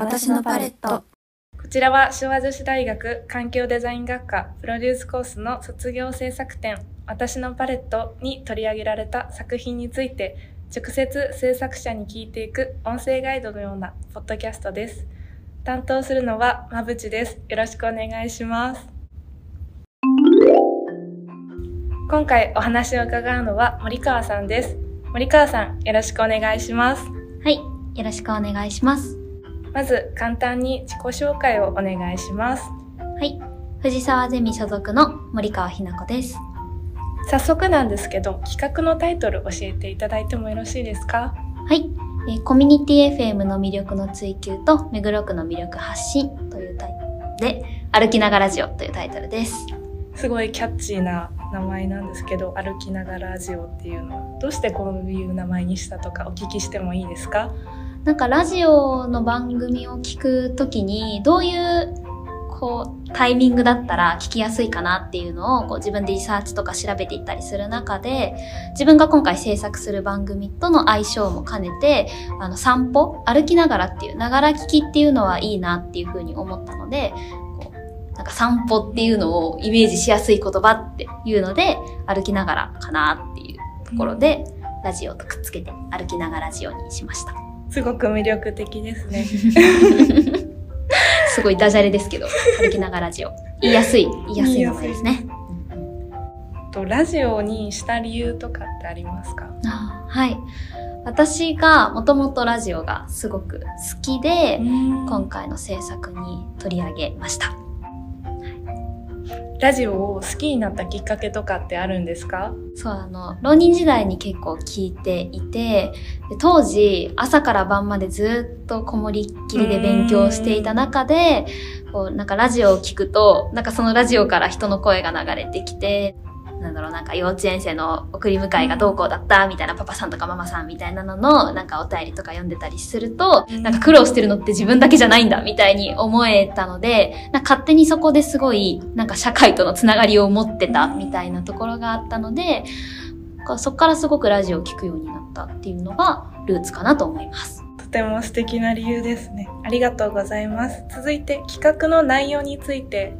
私のパレット。こちらは昭和女子大学環境デザイン学科プロデュースコースの卒業制作展私のパレットに取り上げられた作品について直接制作者に聞いていく音声ガイドのようなポッドキャストです。担当するのはまぶちです。よろしくお願いします。今回お話を伺うのは森川さんです。森川さん、よろしくお願いします。はい、よろしくお願いします。まず簡単に自己紹介をお願いします。はい、藤沢ゼミ所属の森川ひな子です。早速なんですけど、企画のタイトル教えていただいてもよろしいですか？はい、えーコミュニティ FM の魅力の追求と目黒区の魅力発信というタイトルで、歩きながらラジオというタイトルです。すごいキャッチーな名前なんですけど、歩きながらラジオっていうのは、どうしてこういう名前にしたとかお聞きしてもいいですか？なんかラジオの番組を聞くときに、どういうこうタイミングだったら聞きやすいかなっていうのをこう自分でリサーチとか調べていったりする中で自分が今回制作する番組との相性も兼ねてあの散歩歩きながらっていうながら聞きっていうのはいいなっていうふうに思ったのでこうなんか散歩っていうのをイメージしやすい言葉っていうので歩きながらかなっていうところで、ラジオとくっつけて歩きながらラジオにしました。すごく魅力的ですね。すごいダジャレですけど、歩きながらラジオ。言いやすい、言いやすい名前ですね。とラジオにした理由とかってありますか？あーはい。私がもともとラジオがすごく好きで、今今回の制作に取り上げました。ラジオを好きになったきっかけとかってあるんですか？そう、あの、浪人時代に結構聞いていて、当時、朝から晩までずっとこもりっきりで勉強していた中で、こう、なんかラジオを聞くと、なんかそのラジオから人の声が流れてきて、なんだろう、なんか幼稚園生の送り迎えがどうこうだったみたいなパパさんとかママさんみたいなのの、なんかお便りとか読んでたりすると、なんか苦労してるのって自分だけじゃないんだみたいに思えたので、なんか勝手にそこですごい、なんか社会とのつながりを持ってたみたいなところがあったので、こうそこからすごくラジオを聞くようになったっていうのがルーツかなと思います。とても素敵な理由ですね。ありがとうございます。続いて企画の内容について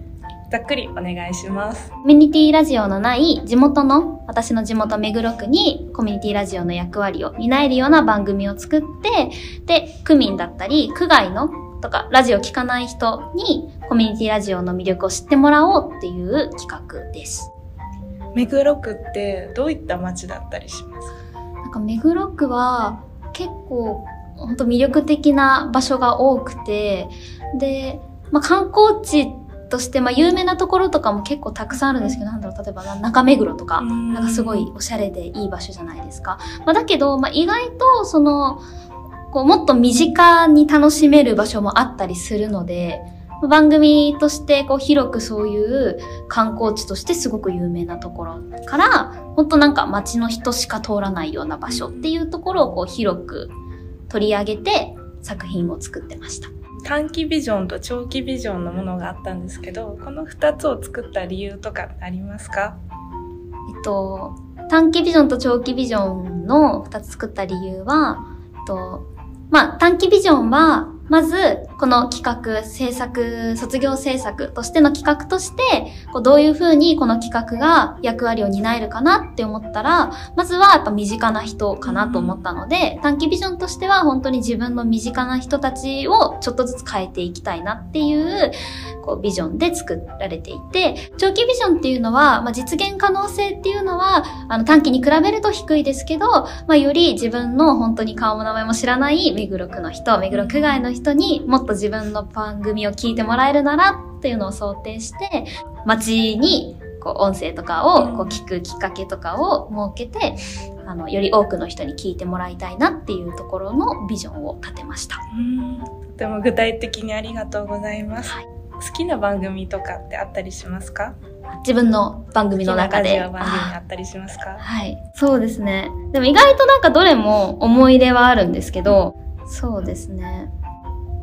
ざっくりお願いします。コミュニティラジオのない地元の、私の地元目黒区にコミュニティラジオの役割を担えるような番組を作って、で、区民だったり、区外のとか、ラジオ聞かない人にコミュニティラジオの魅力を知ってもらおうっていう企画です。目黒区ってどういった街だったりします？かなんか目黒区は結構本当魅力的な場所が多くて、で、まあ、観光地として、まあ、有名なところとかも結構たくさんあるんですけど、なんだろう、例えばな中目黒とか、うんなんかすごいおしゃれでいい場所じゃないですか。まあ、だけど、まあ、意外とその、こうもっと身近に楽しめる場所もあったりするので、番組としてこう広くそういう観光地としてすごく有名なところから、本当なんか街の人しか通らないような場所っていうところをこう広く取り上げて作品を作ってました。短期ビジョンと長期ビジョンのものがあったんですけど、この2つを作った理由とかありますか？えっと、短期ビジョンと長期ビジョンの2つ作った理由は、えっと、まあ短期ビジョンは、まず、この企画、制作、卒業制作としての企画として、こうどういうふうにこの企画が役割を担えるかなって思ったら、まずはやっぱ身近な人かなと思ったので、短期ビジョンとしては本当に自分の身近な人たちをちょっとずつ変えていきたいなっていう、こうビジョンで作られていて、長期ビジョンっていうのは、まあ、実現可能性っていうのは、あの短期に比べると低いですけど、まあ、より自分の本当に顔も名前も知らない目黒区の人、目黒区外の人にもっと自分の番組を聞いてもらえるならっていうのを想定して、街にこう音声とかをこう聞くきっかけとかを設けて、あの、より多くの人に聞いてもらいたいなっていうところのビジョンを立てました。うんとても具体的にありがとうございます。はい好きな番組とかってあったりしますか？自分の番組の中で。番組ああったりしますか？はい。そうですね。でも意外となんかどれも思い入れはあるんですけど、そうですね。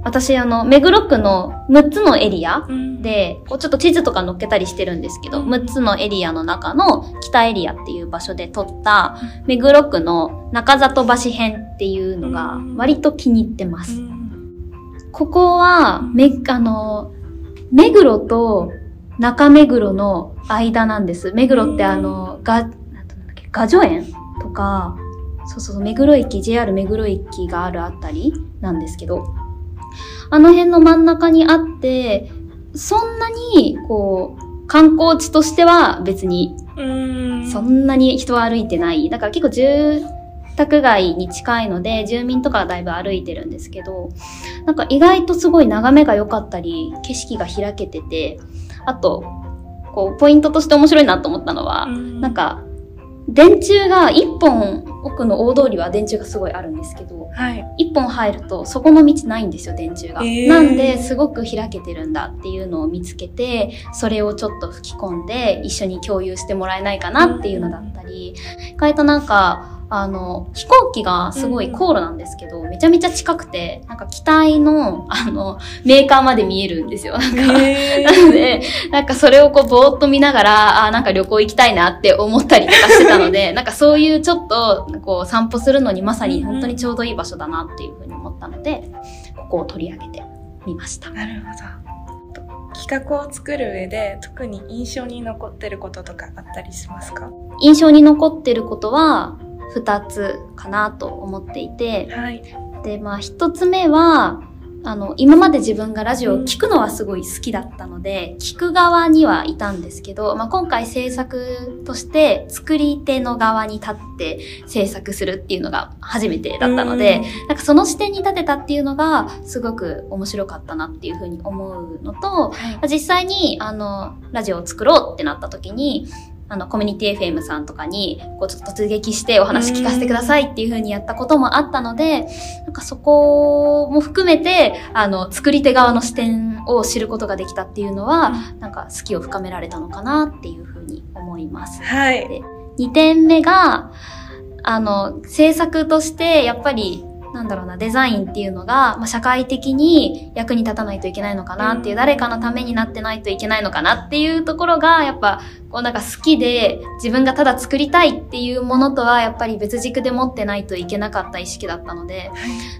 私、あの、目黒区の6つのエリアうん。で、こうちょっと地図とか載っけたりしてるんですけど、うん。6つのエリアの中の北エリアっていう場所で撮った、目黒区の中里橋編っていうのが割と気に入ってます。うん。ここは、め、あの、目黒と中目黒の間なんです。目黒ってあの、が、なんだっけ、画助園とか、そうそうそう、目黒駅、JR 目黒駅があるあたりなんですけど、あの辺の真ん中にあって、そんなに、こう、観光地としては別に。そんなに人は歩いてない。だから結構住宅街に近いので、住民とかはだいぶ歩いてるんですけど、なんか意外とすごい眺めが良かったり、景色が開けてて、あと、こう、ポイントとして面白いなと思ったのは、うんなん、か、電柱が一本奥の大通りは電柱がすごいあるんですけど、はい。一本入るとそこの道ないんですよ、電柱が。へーなんで、すごく開けてるんだっていうのを見つけて、それをちょっと吹き込んで一緒に共有してもらえないかなっていうのだったり、意外となんか、あの、飛行機がすごい航路なんですけど、めちゃめちゃ近くて、なんか機体の、あの、メーカーまで見えるんですよ。なんか、へなので、なんかそれをこうぼーっと見ながら、あーなんか旅行行きたいなって思ったりとかしてたので、なんかそういうちょっとこう散歩するのにまさに本当にちょうどいい場所だなっていうふうに思ったので、ここを取り上げてみました。なるほど。企画を作る上で特に印象に残ってることとかあったりしますか？印象に残ってることは2つかなと思っていて、はい。で、まあ一つ目は、あの、今まで自分がラジオを聞くのはすごい好きだったので、聞く側にはいたんですけど、まあ今回制作として作り手の側に立って制作するっていうのが初めてだったので、なんかその視点に立てたっていうのがすごく面白かったなっていうふうに思うのと、はい。実際に、あの、ラジオを作ろうってなった時に、あの、コミュニティ FM さんとかに、こう、ちょっと突撃してお話聞かせてくださいっていう風にやったこともあったので、なんかそこも含めて、あの、作り手側の視点を知ることができたっていうのは、なんか好きを深められたのかなっていう風に思います。はい。2点目が、あの、制作として、やっぱり、なんだろうな、デザインっていうのが、まあ、社会的に役に立たないといけないのかなっていう、うん誰かのためになってないといけないのかなっていうところが、やっぱ、こうなんか好きで、自分がただ作りたいっていうものとは、やっぱり別軸で持ってないといけなかった意識だったので、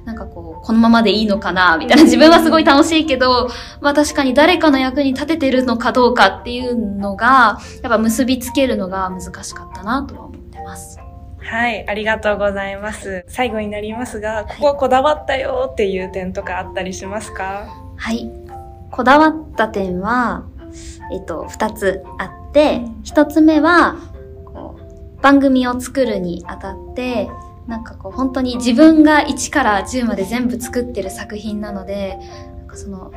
なんかこう、このままでいいのかな、みたいな。自分はすごい楽しいけど、まあ確かに誰かの役に立ててるのかどうかっていうのが、やっぱ結びつけるのが難しかったなとは思ってます。はい。ありがとうございます。最後になりますが、こここだわったよっていう点とかあったりしますか？はい。こだわった点は、えっと、二つあってうん、一つ目は、こう、番組を作るにあたって、なんかこう、本当に自分が1から10まで全部作ってる作品なので、なんかその、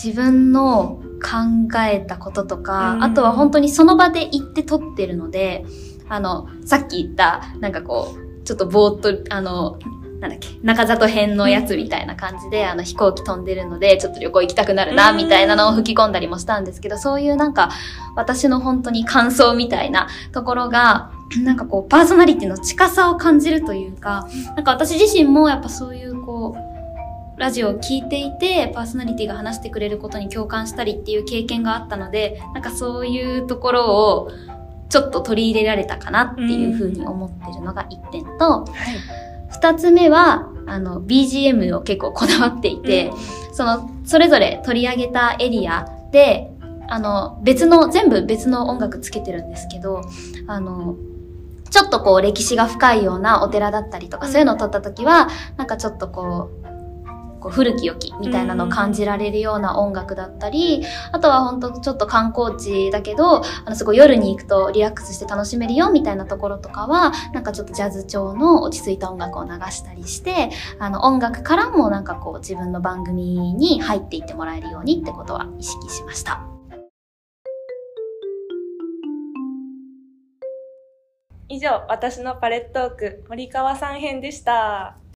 自分の考えたこととか、うんあとは本当にその場で行って撮ってるので、あの、さっき言った、なんかこう、ちょっとぼーっと、あの、なんだっけ、中里編のやつみたいな感じで、あの飛行機飛んでるので、ちょっと旅行行きたくなるな、うん。みたいなのを吹き込んだりもしたんですけど、そういうなんか、私の本当に感想みたいなところが、なんかこう、パーソナリティの近さを感じるというか、なんか私自身もやっぱそういうこう、ラジオを聞いていて、パーソナリティが話してくれることに共感したりっていう経験があったので、なんかそういうところを、ちょっと取り入れられたかなっていうふうに思ってるのが一点と、はい。二つ目は、あの、BGM を結構こだわっていて、その、それぞれ取り上げたエリアで、あの、別の、全部別の音楽つけてるんですけど、あの、ちょっとこう歴史が深いようなお寺だったりとか、うんそういうのを撮った時は、なんかちょっとこう、こう古き良きみたいなのを感じられるような音楽だったり、あとは本当ちょっと観光地だけど、あのすごい夜に行くとリラックスして楽しめるよみたいなところとかは、なんかちょっとジャズ調の落ち着いた音楽を流したりして、あの音楽からもなんかこう自分の番組に入っていってもらえるようにってことは意識しました。以上、私のパレットーク、森川さん編でした。